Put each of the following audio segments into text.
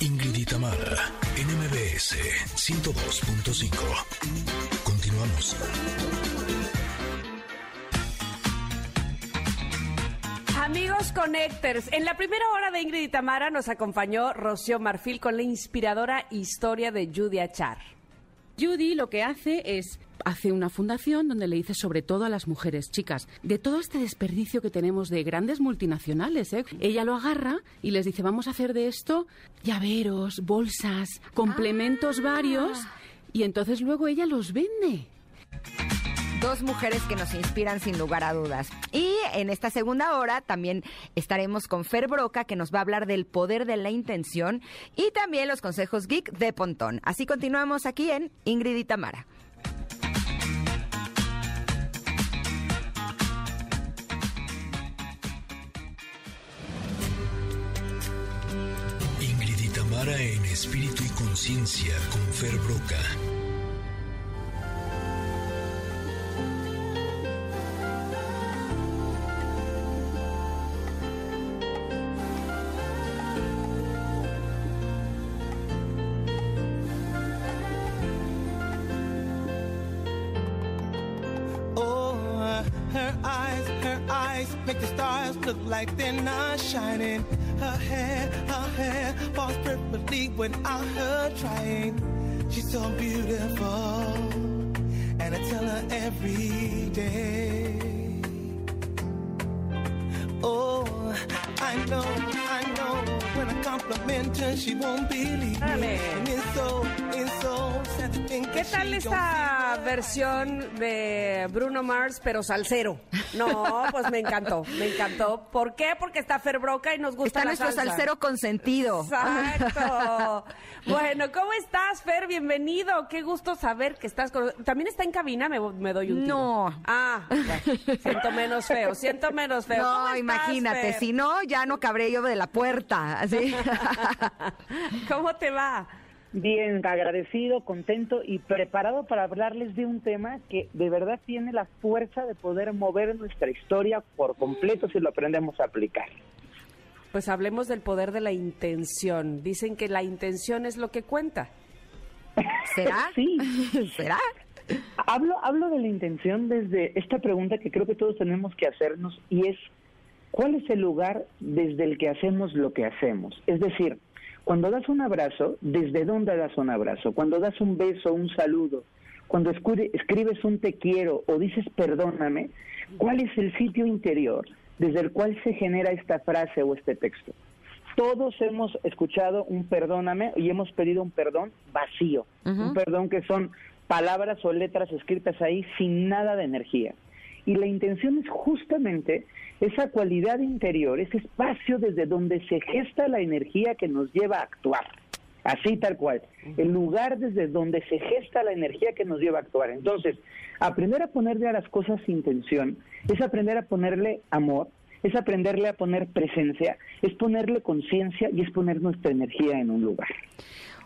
Ingrid y Tamara, NMBS 102.5. Continuamos. Amigos Connectors, en la primera hora de Ingrid y Tamara nos acompañó Rocío Marfil con la inspiradora historia de Judy Achar. Judy lo que hace es hace una fundación donde le dice sobre todo a las mujeres, chicas, de todo este desperdicio que tenemos de grandes multinacionales, ¿eh? ella lo agarra y les dice, vamos a hacer de esto llaveros, bolsas, complementos varios, y entonces luego ella los vende. Dos mujeres que nos inspiran sin lugar a dudas. Y en esta segunda hora también estaremos con Fer Broca, que nos va a hablar del poder de la intención y también los consejos geek de Pontón. Así continuamos aquí en Ingrid y Tamara. Ingrid y Tamara en espíritu y conciencia con Fer Broca. Make the stars look like they're not shining. Her hair, her hair falls perfectly without her trying. She's so beautiful, and I tell her every day. Oh, I know, I know. When I compliment her, she won't believe me. Dale. And it's so, it's so sad to think ¿Qué tal esta versión de Bruno Mars, pero salsero? No, pues me encantó, me encantó. ¿Por qué? Porque está Fer Broca y nos gusta Está la nuestro salsa. salsero consentido. Exacto. Bueno, ¿cómo estás, Fer? Bienvenido. Qué gusto saber que estás con... ¿También está en cabina? Me, me doy un tiro. No. Ah, bueno, siento menos feo, siento menos feo. ¿Cómo No, estás, imagínate, Fer? si no, ya no cabré yo de la puerta. Así. ¿Cómo te va? Bien, agradecido, contento y preparado para hablarles de un tema que de verdad tiene la fuerza de poder mover nuestra historia por completo si lo aprendemos a aplicar. Pues hablemos del poder de la intención. Dicen que la intención es lo que cuenta. ¿Será? Sí. ¿Será? Hablo, hablo de la intención desde esta pregunta que creo que todos tenemos que hacernos y es, ¿cuál es el lugar desde el que hacemos lo que hacemos? Es decir, cuando das un abrazo, ¿desde dónde das un abrazo? Cuando das un beso, un saludo, cuando escribes un te quiero o dices perdóname, ¿cuál es el sitio interior desde el cual se genera esta frase o este texto? Todos hemos escuchado un perdóname y hemos pedido un perdón vacío, un perdón que son palabras o letras escritas ahí sin nada de energía. Y la intención es justamente esa cualidad interior, ese espacio desde donde se gesta la energía que nos lleva a actuar. Así tal cual. El lugar desde donde se gesta la energía que nos lleva a actuar. Entonces, aprender a ponerle a las cosas intención es aprender a ponerle amor, es aprenderle a poner presencia, es ponerle conciencia y es poner nuestra energía en un lugar.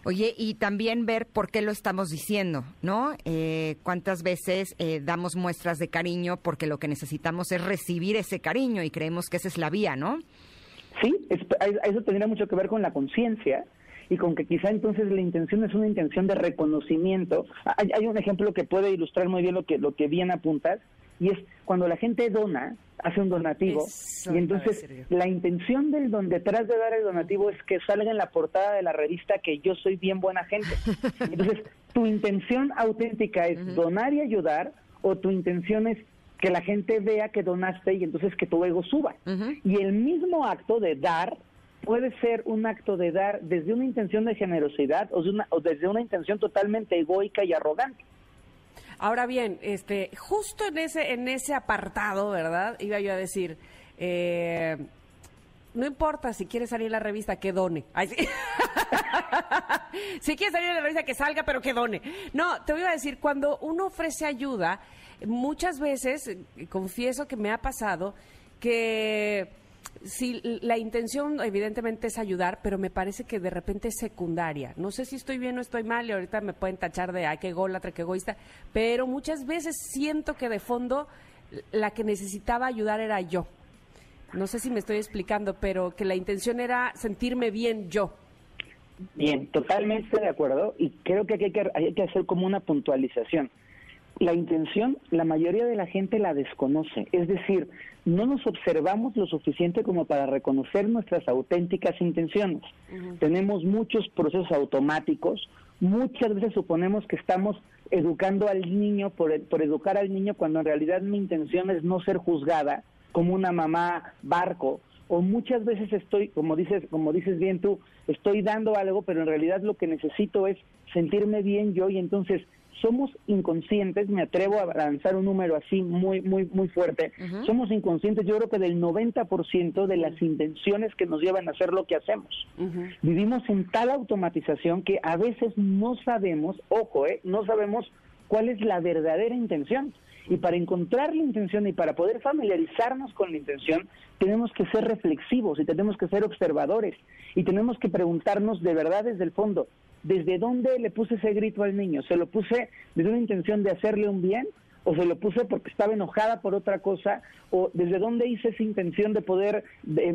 Oye, y también ver por qué lo estamos diciendo, ¿no? Eh, ¿Cuántas veces eh, damos muestras de cariño porque lo que necesitamos es recibir ese cariño y creemos que esa es la vía, ¿no? Sí, es- eso tendría mucho que ver con la conciencia y con que quizá entonces la intención es una intención de reconocimiento. Hay, hay un ejemplo que puede ilustrar muy bien lo que lo que bien apuntas y es cuando la gente dona, hace un donativo Eso y entonces la intención del don detrás de dar el donativo es que salga en la portada de la revista que yo soy bien buena gente. Entonces, tu intención auténtica es donar y ayudar o tu intención es que la gente vea que donaste y entonces que tu ego suba. Y el mismo acto de dar puede ser un acto de dar desde una intención de generosidad o, de una- o desde una intención totalmente egoica y arrogante. Ahora bien, este, justo en ese, en ese apartado, ¿verdad? Iba yo a decir, eh, no importa si quiere salir en la revista, que done. Si quiere salir en la revista, que salga, pero que done. No, te voy a decir, cuando uno ofrece ayuda, muchas veces, confieso que me ha pasado, que si la intención evidentemente es ayudar, pero me parece que de repente es secundaria. No sé si estoy bien o estoy mal y ahorita me pueden tachar de ay, qué ególatra, qué egoísta, pero muchas veces siento que de fondo la que necesitaba ayudar era yo. No sé si me estoy explicando, pero que la intención era sentirme bien yo. Bien, totalmente de acuerdo y creo que aquí hay que, hay que hacer como una puntualización. La intención, la mayoría de la gente la desconoce, es decir, no nos observamos lo suficiente como para reconocer nuestras auténticas intenciones. Tenemos muchos procesos automáticos, muchas veces suponemos que estamos educando al niño por, por educar al niño cuando en realidad mi intención es no ser juzgada como una mamá barco. O muchas veces estoy, como dices, como dices bien tú, estoy dando algo, pero en realidad lo que necesito es sentirme bien yo y entonces somos inconscientes, me atrevo a lanzar un número así muy muy muy fuerte. Somos inconscientes, yo creo que del 90% de las intenciones que nos llevan a hacer lo que hacemos. Vivimos en tal automatización que a veces no sabemos, ojo, eh, no sabemos cuál es la verdadera intención. Y para encontrar la intención y para poder familiarizarnos con la intención, tenemos que ser reflexivos y tenemos que ser observadores y tenemos que preguntarnos de verdad desde el fondo, ¿desde dónde le puse ese grito al niño? ¿Se lo puse desde una intención de hacerle un bien o se lo puse porque estaba enojada por otra cosa, o desde dónde hice esa intención de poder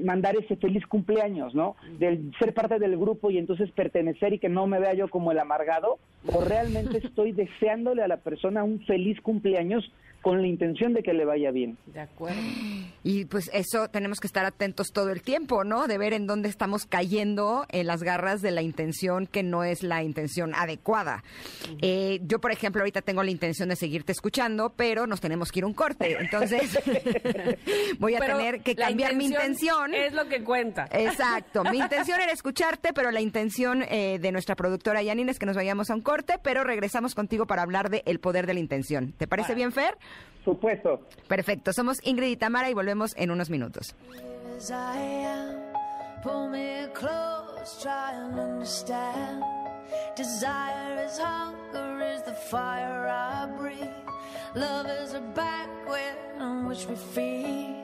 mandar ese feliz cumpleaños, ¿no? De ser parte del grupo y entonces pertenecer y que no me vea yo como el amargado, o realmente estoy deseándole a la persona un feliz cumpleaños con la intención de que le vaya bien. De acuerdo. Y pues eso tenemos que estar atentos todo el tiempo, ¿no? De ver en dónde estamos cayendo en las garras de la intención que no es la intención adecuada. Eh, yo, por ejemplo, ahorita tengo la intención de seguirte escuchando, pero nos tenemos que ir a un corte. Entonces, voy a tener que cambiar mi intención. Es lo que cuenta. Exacto. Mi intención era escucharte, pero la intención eh, de nuestra productora Yanine es que nos vayamos a un corte, pero regresamos contigo para hablar de el poder de la intención. ¿Te parece bien, Fer? Supuesto. Perfecto. Somos Ingrid y Tamara y volvemos en unos minutos. Pull me close, try and understand. Desire is hunger, is the fire I breathe. Love is a banquet on which we feed.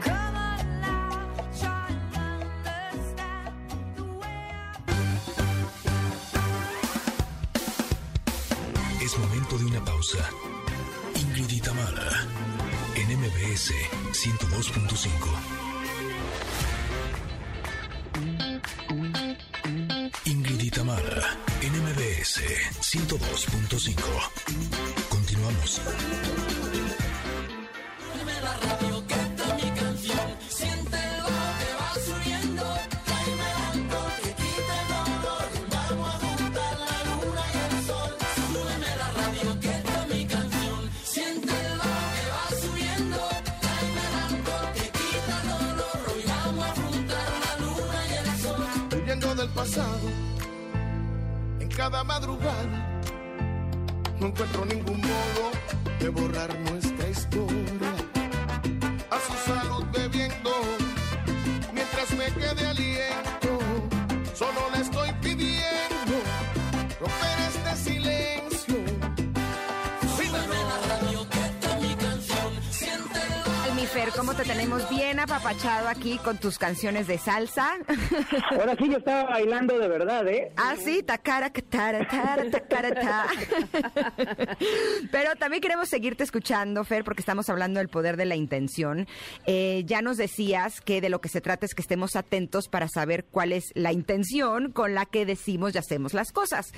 Come on now, try and understand the way I Es momento de una pausa. En MBS 102.5. Ingrid y Tamara, en MBS 102.5. Continuamos. Encuentro ningún apapachado aquí con tus canciones de salsa? Ahora sí yo estaba bailando de verdad, ¿eh? Ah, sí, tacara, catara, tara, tacara, ta. Pero también queremos seguirte escuchando, Fer, porque estamos hablando del poder de la intención. Eh, ya nos decías que de lo que se trata es que estemos atentos para saber cuál es la intención con la que decimos y hacemos las cosas.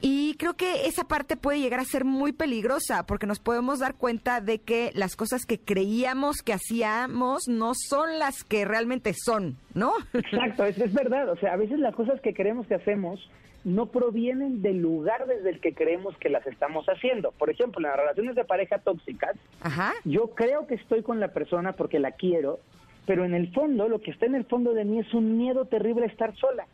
Y creo que esa parte puede llegar a ser muy peligrosa, porque nos podemos dar cuenta de que las cosas que creíamos que hacíamos no son las que realmente son, ¿no? Exacto, es, es verdad. O sea, a veces las cosas que creemos que hacemos no provienen del lugar desde el que creemos que las estamos haciendo. Por ejemplo, en las relaciones de pareja tóxicas, Ajá. yo creo que estoy con la persona porque la quiero, pero en el fondo, lo que está en el fondo de mí es un miedo terrible a estar sola.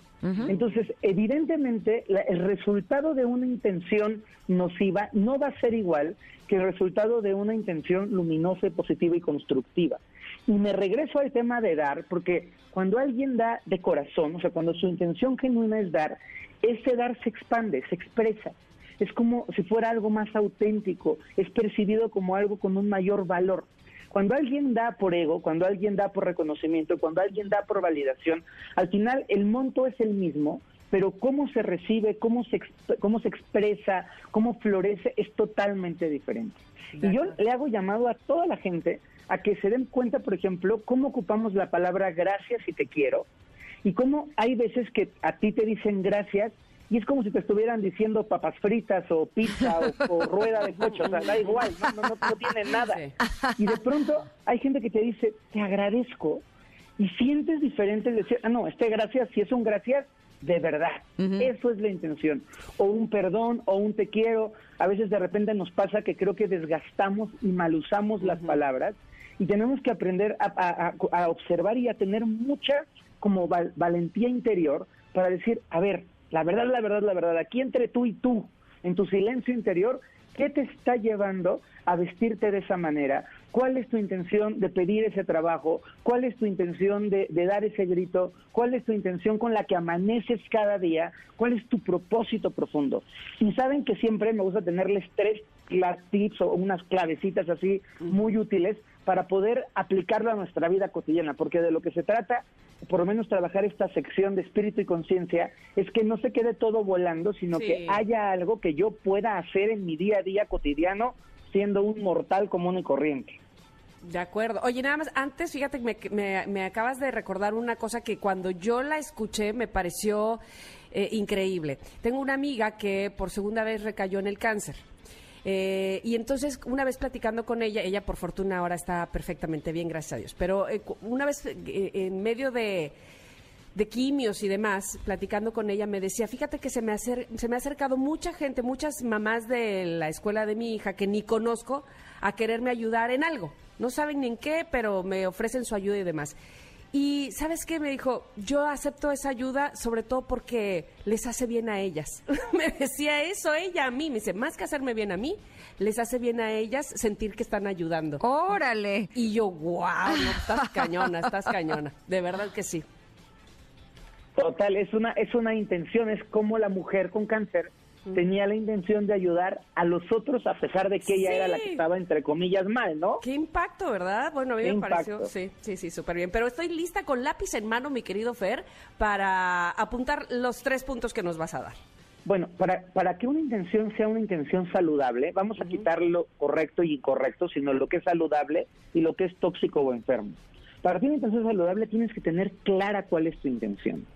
Entonces, evidentemente, la- el resultado de una intención nociva no va a ser igual que el resultado de una intención luminosa, y positiva y constructiva. Y me regreso al tema de dar, porque cuando alguien da de corazón, o sea, cuando su intención genuina es dar, ese dar se expande, se expresa. Es como si fuera algo más auténtico, es percibido como algo con un mayor valor. Cuando alguien da por ego, cuando alguien da por reconocimiento, cuando alguien da por validación, al final el monto es el mismo, pero cómo se recibe, cómo se, exp- cómo se expresa, cómo florece es totalmente diferente. Y yo le hago llamado a toda la gente a que se den cuenta, por ejemplo, cómo ocupamos la palabra gracias y te quiero y cómo hay veces que a ti te dicen gracias y es como si te estuvieran diciendo papas fritas o pizza o, o rueda de coche, o sea, da igual, no, no, no, no tiene nada. Sí. Y de pronto hay gente que te dice, te agradezco, y sientes diferente el decir, ah, no, este gracias, si es un gracias, de verdad. Eso es la intención. O un perdón, o un te quiero. A veces de repente nos pasa que creo que desgastamos y malusamos las palabras y tenemos que aprender a, observar y a tener mucha como val- valentía interior para decir, a ver, la verdad, la verdad, la verdad, aquí entre tú y tú, en tu silencio interior, ¿qué te está llevando a vestirte de esa manera? ¿Cuál es tu intención de pedir ese trabajo? ¿Cuál es tu intención de, de dar ese grito? ¿Cuál es tu intención con la que amaneces cada día? ¿Cuál es tu propósito profundo? Y saben que siempre me gusta tenerles tres tips o unas clavecitas así muy útiles para poder aplicarlo a nuestra vida cotidiana, porque de lo que se trata, por lo menos trabajar esta sección de espíritu y conciencia, es que no se quede todo volando, sino Sí. que haya algo que yo pueda hacer en mi día a día cotidiano siendo un mortal común y corriente. De acuerdo. Oye, nada más, antes, fíjate, me, me, me acabas de recordar una cosa que cuando yo la escuché me pareció eh, increíble. Tengo una amiga que por segunda vez recayó en el cáncer. Eh, y entonces, una vez platicando con ella, ella por fortuna ahora está perfectamente bien, gracias a Dios. Pero eh, una vez eh, en medio de, de quimios y demás, platicando con ella, me decía, fíjate que se me, acer- se me ha acercado mucha gente, muchas mamás de la escuela de mi hija que ni conozco, a quererme ayudar en algo. No saben ni en qué, pero me ofrecen su ayuda y demás. Y ¿sabes qué? Me dijo, yo acepto esa ayuda sobre todo porque les hace bien a ellas. me decía eso ella a mí. Me dice, más que hacerme bien a mí, les hace bien a ellas sentir que están ayudando. Órale. Y yo, wow, no, estás cañona, estás cañona. De verdad que sí. Total, es una, es una intención, es como la mujer con cáncer tenía la intención de ayudar a los otros a pesar de que ella Sí. era la que estaba entre comillas mal, ¿no? Qué impacto, ¿verdad? Bueno, a mí Qué me pareció, sí, sí, sí, súper bien. Pero estoy lista con lápiz en mano, mi querido Fer, para apuntar los tres puntos que nos vas a dar. Bueno, para, para que una intención sea una intención saludable, vamos a quitar lo correcto y incorrecto, sino lo que es saludable y lo que es tóxico o enfermo. Para que una intención saludable tienes que tener clara cuál es tu intención.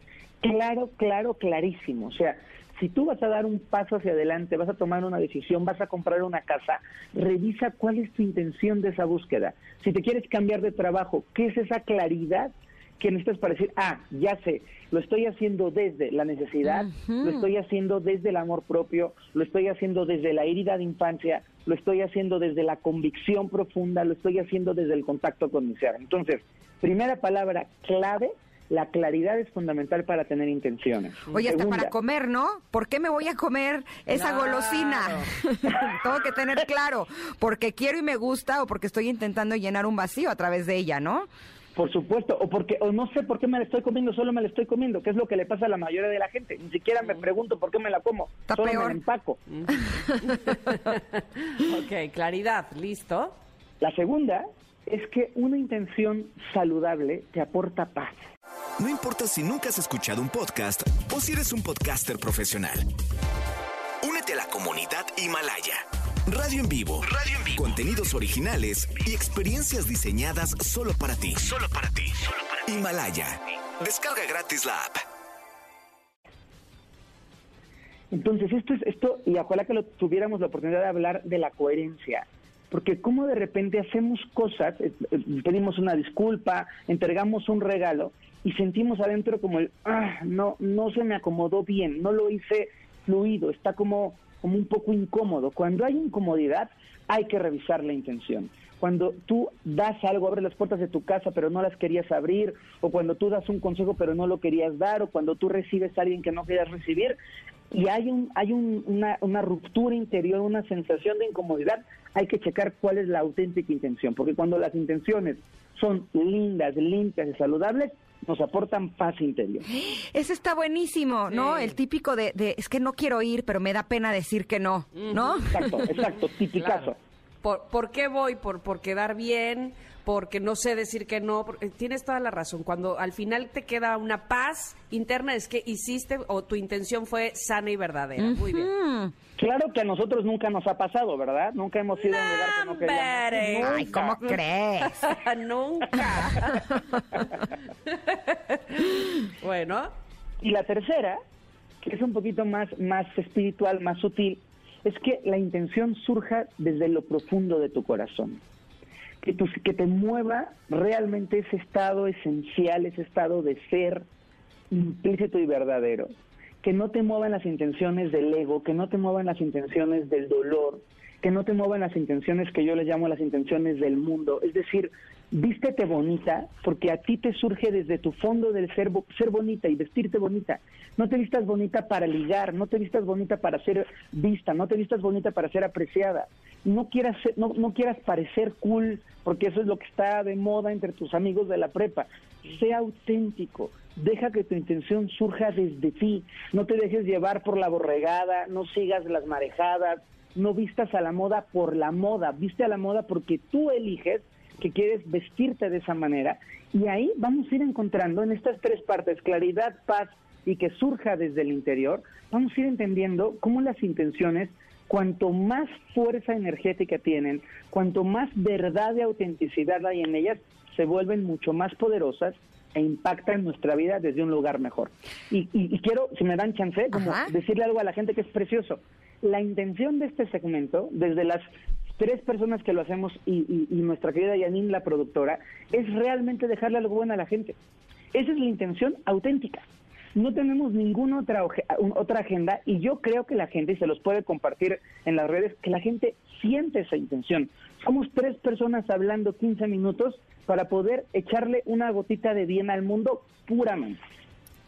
Claro, claro, clarísimo. O sea, si tú vas a dar un paso hacia adelante, vas a tomar una decisión, vas a comprar una casa, revisa cuál es tu intención de esa búsqueda. Si te quieres cambiar de trabajo, ¿qué es esa claridad que necesitas para decir, ah, ya sé, lo estoy haciendo desde la necesidad, lo estoy haciendo desde el amor propio, lo estoy haciendo desde la herida de infancia, lo estoy haciendo desde la convicción profunda, lo estoy haciendo desde el contacto con mi ser. Entonces, primera palabra clave, la claridad es fundamental para tener intenciones. Oye, hasta Segunda, para comer, ¿no? ¿Por qué me voy a comer esa Claro. golosina? Tengo que tener claro, porque quiero y me gusta o porque estoy intentando llenar un vacío a través de ella, ¿no? Por supuesto, o porque o no sé por qué me la estoy comiendo, solo me la estoy comiendo, que es lo que le pasa a la mayoría de la gente. Ni siquiera me pregunto por qué me la como, Está solo peor. me la empaco. ok, claridad, ¿listo? La segunda es que una intención saludable te aporta paz. No importa si nunca has escuchado un podcast o si eres un podcaster profesional. Únete a la comunidad Himalaya. Radio en vivo. Radio en vivo. Contenidos originales y experiencias diseñadas solo para ti. Solo para ti. Himalaya. Descarga gratis la app. Entonces, esto es esto, y ojalá que lo tuviéramos la oportunidad de hablar de la coherencia. Porque como de repente hacemos cosas, eh, eh, pedimos una disculpa, entregamos un regalo y sentimos adentro como el, ah, no, no se me acomodó bien, no lo hice fluido, está como, como un poco incómodo. Cuando hay incomodidad, hay que revisar la intención. Cuando tú das algo, abres las puertas de tu casa pero no las querías abrir, o cuando tú das un consejo pero no lo querías dar, o cuando tú recibes a alguien que no querías recibir, y hay un hay un- una, una ruptura interior, una sensación de incomodidad, hay que checar cuál es la auténtica intención, porque cuando las intenciones son lindas, limpias y saludables, nos aportan paz interior. Ese está buenísimo, ¿no? Sí. El típico de, de, es que no quiero ir, pero me da pena decir que no, ¿no? Exacto, exacto, tipicazo. por, ¿por qué voy? Por, por quedar bien, porque no sé decir que no. porque- tienes toda la razón. Cuando al final te queda una paz interna es que hiciste o tu intención fue sana y verdadera. Muy bien. Claro que a nosotros nunca nos ha pasado, ¿verdad? Nunca hemos ido a un lugar que no queríamos. Ay. ¿cómo crees? Nunca. bueno, Y la tercera, que es un poquito más, más espiritual, más sutil, es que la intención surja desde lo profundo de tu corazón. Que, tu- que te mueva realmente ese estado esencial, ese estado de ser implícito y verdadero. Que no te muevan las intenciones del ego, que no te muevan las intenciones del dolor, que no te muevan las intenciones que yo les llamo las intenciones del mundo. Es decir, vístete bonita porque a ti te surge desde tu fondo del ser, ser bonita y vestirte bonita. No te vistas bonita para ligar, no te vistas bonita para ser vista, no te vistas bonita para ser apreciada. No quieras, ser- no, no quieras parecer cool porque eso es lo que está de moda entre tus amigos de la prepa. Sea auténtico, deja que tu intención surja desde ti, no te dejes llevar por la borregada, no sigas las marejadas, no vistas a la moda por la moda, viste a la moda porque tú eliges que quieres vestirte de esa manera y ahí vamos a ir encontrando en estas tres partes, claridad, paz y que surja desde el interior, vamos a ir entendiendo cómo las intenciones, cuanto más fuerza energética tienen, cuanto más verdad y autenticidad hay en ellas, se vuelven mucho más poderosas e impactan nuestra vida desde un lugar mejor. Y, y- y quiero, si me dan chance, como decirle algo a la gente que es precioso. La intención de este segmento, desde las tres personas que lo hacemos y, nuestra querida Janine, la productora, es realmente dejarle algo bueno a la gente. Esa es la intención auténtica. No tenemos ninguna otra, otra agenda y yo creo que la gente, y se los puede compartir en las redes, que la gente siente esa intención. Somos tres personas hablando 15 minutos para poder echarle una gotita de bien al mundo puramente.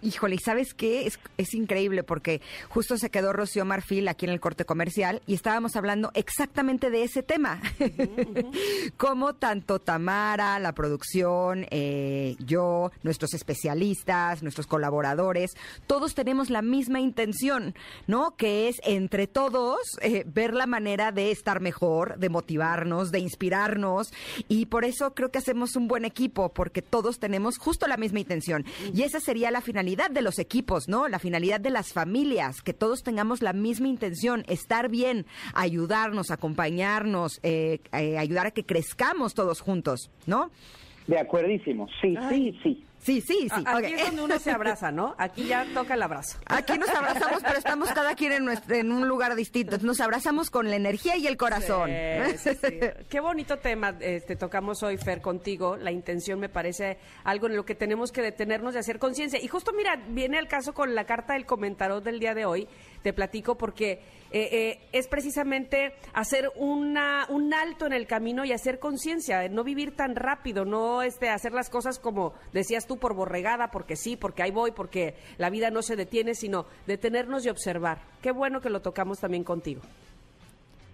Híjole, ¿y sabes qué? Es, es increíble porque justo se quedó Rocío Marfil aquí en el corte comercial y estábamos hablando exactamente de ese tema. Como tanto Tamara, la producción, eh, yo, nuestros especialistas, nuestros colaboradores, todos tenemos la misma intención, ¿no? Que es entre todos eh, ver la manera de estar mejor, de motivarnos, de inspirarnos y por eso creo que hacemos un buen equipo porque todos tenemos justo la misma intención y esa sería la finalidad de los equipos, ¿no? La finalidad de las familias, que todos tengamos la misma intención, estar bien, ayudarnos, acompañarnos, eh, eh, ayudar a que crezcamos todos juntos, ¿no? De acuerdísimo, sí, sí, sí. Sí, sí, sí. aquí es donde uno se abraza, ¿no? Aquí ya toca el abrazo. Aquí nos abrazamos, pero estamos cada quien en, nuestro- en un lugar distinto. Nos abrazamos con la energía y el corazón. Sí, sí, sí. Qué bonito tema este, tocamos hoy, Fer, contigo. La intención me parece algo en lo que tenemos que detenernos y hacer conciencia. Y justo, mira, viene al caso con la carta del comentador del día de hoy. Te platico porque eh, eh, es precisamente hacer una, un alto en el camino y hacer conciencia, no vivir tan rápido, no este, hacer las cosas como decías tú, por borregada, porque sí, porque ahí voy, porque la vida no se detiene, sino detenernos y observar. Qué bueno que lo tocamos también contigo.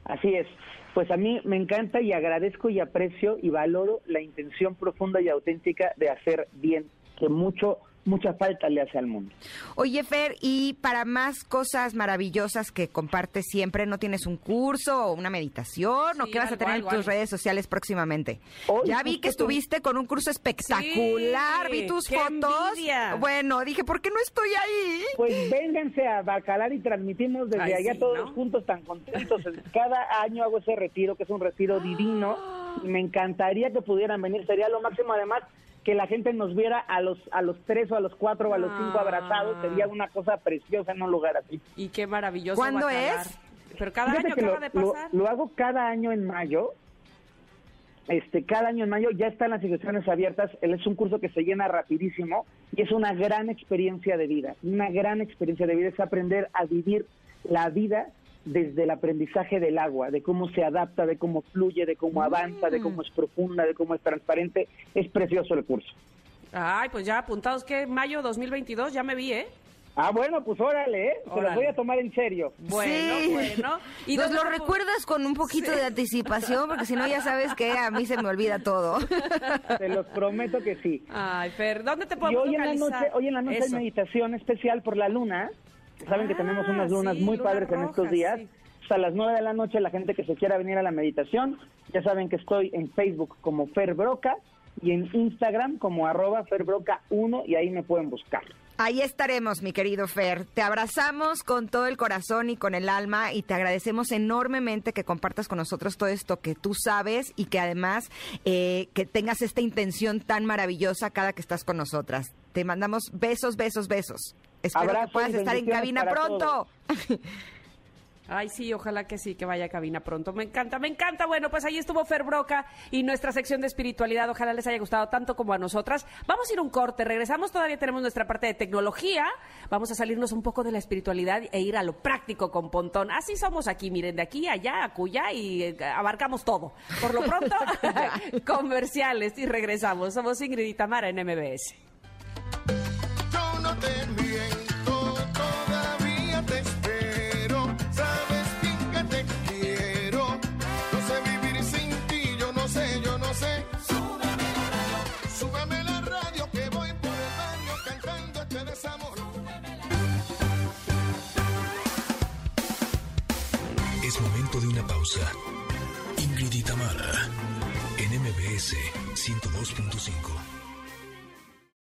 Así es. Pues a mí me encanta y agradezco y aprecio y valoro la intención profunda y auténtica de hacer bien, que mucho, mucha falta le hace al mundo. Oye, Fer, y para más cosas maravillosas que compartes siempre, ¿no tienes un curso o una meditación o Sí, qué vas a tener algo, en tus algo. redes sociales próximamente? Hoy ya vi que te- estuviste con un curso espectacular, Sí, vi tus qué fotos. envidia. Bueno, dije, ¿por qué no estoy ahí? Pues vénganse a Bacalar y transmitimos desde Ay, allá sí, todos ¿no? juntos tan contentos. Cada año hago ese retiro, que es un retiro divino, y me encantaría que pudieran venir. Sería lo máximo, además, que la gente nos viera a los a los tres o a los cuatro o a los cinco Ah. abrazados. Sería una cosa preciosa en un lugar así. Y qué maravilloso. ¿Cuándo es? Pero cada Fíjate año que acaba lo, de lo- pasar. lo hago cada año en mayo. Este, cada año en mayo ya están las inscripciones abiertas. Él es un curso que se llena rapidísimo y es una gran experiencia de vida. Una gran experiencia de vida es aprender a vivir la vida desde el aprendizaje del agua, de cómo se adapta, de cómo fluye, de cómo avanza, de cómo es profunda, de cómo es transparente. Es precioso el curso. Ay, pues ya apuntados que mayo 2022, ya me vi, ¿eh? Ah, bueno, pues órale, ¿eh? Se los Órale. voy a tomar en serio. Bueno, Sí. bueno. Y nos lo te recuerdas con un poquito de anticipación, porque si no ya sabes que a mí se me olvida todo. Se los prometo que sí. Ay, Fer, ¿dónde te Y podemos hoy en la localizar? noche, hoy en la noche hay meditación especial por la luna. Saben que Ah, tenemos unas lunas sí, muy lunas padres en estos días. sí. martes a las 9 de la noche, la gente que se quiera venir a la meditación, ya saben que estoy en Facebook como Fer Broca y en Instagram como arroba ferbroca1 y ahí me pueden buscar. Ahí estaremos, mi querido Fer. Te abrazamos con todo el corazón y con el alma y te agradecemos enormemente que compartas con nosotros todo esto que tú sabes y que además eh, que tengas esta intención tan maravillosa cada que estás con nosotras. Te mandamos besos, besos, besos. Espero que puedas estar en cabina pronto. Ay, sí, ojalá que sí, que vaya a cabina pronto. Me encanta, me encanta. Bueno, pues ahí estuvo Fer Broca y nuestra sección de espiritualidad. Ojalá les haya gustado tanto como a nosotras. Vamos a ir un corte, regresamos, todavía tenemos nuestra parte de tecnología. Vamos a salirnos un poco de la espiritualidad e ir a lo práctico con Pontón. Así somos aquí, miren, de aquí a allá, a cuya y eh, abarcamos todo. Por lo pronto, comerciales y regresamos. Somos Ingrid y Tamara en MBS. Pausa. Ingrid y en MBS 102.5.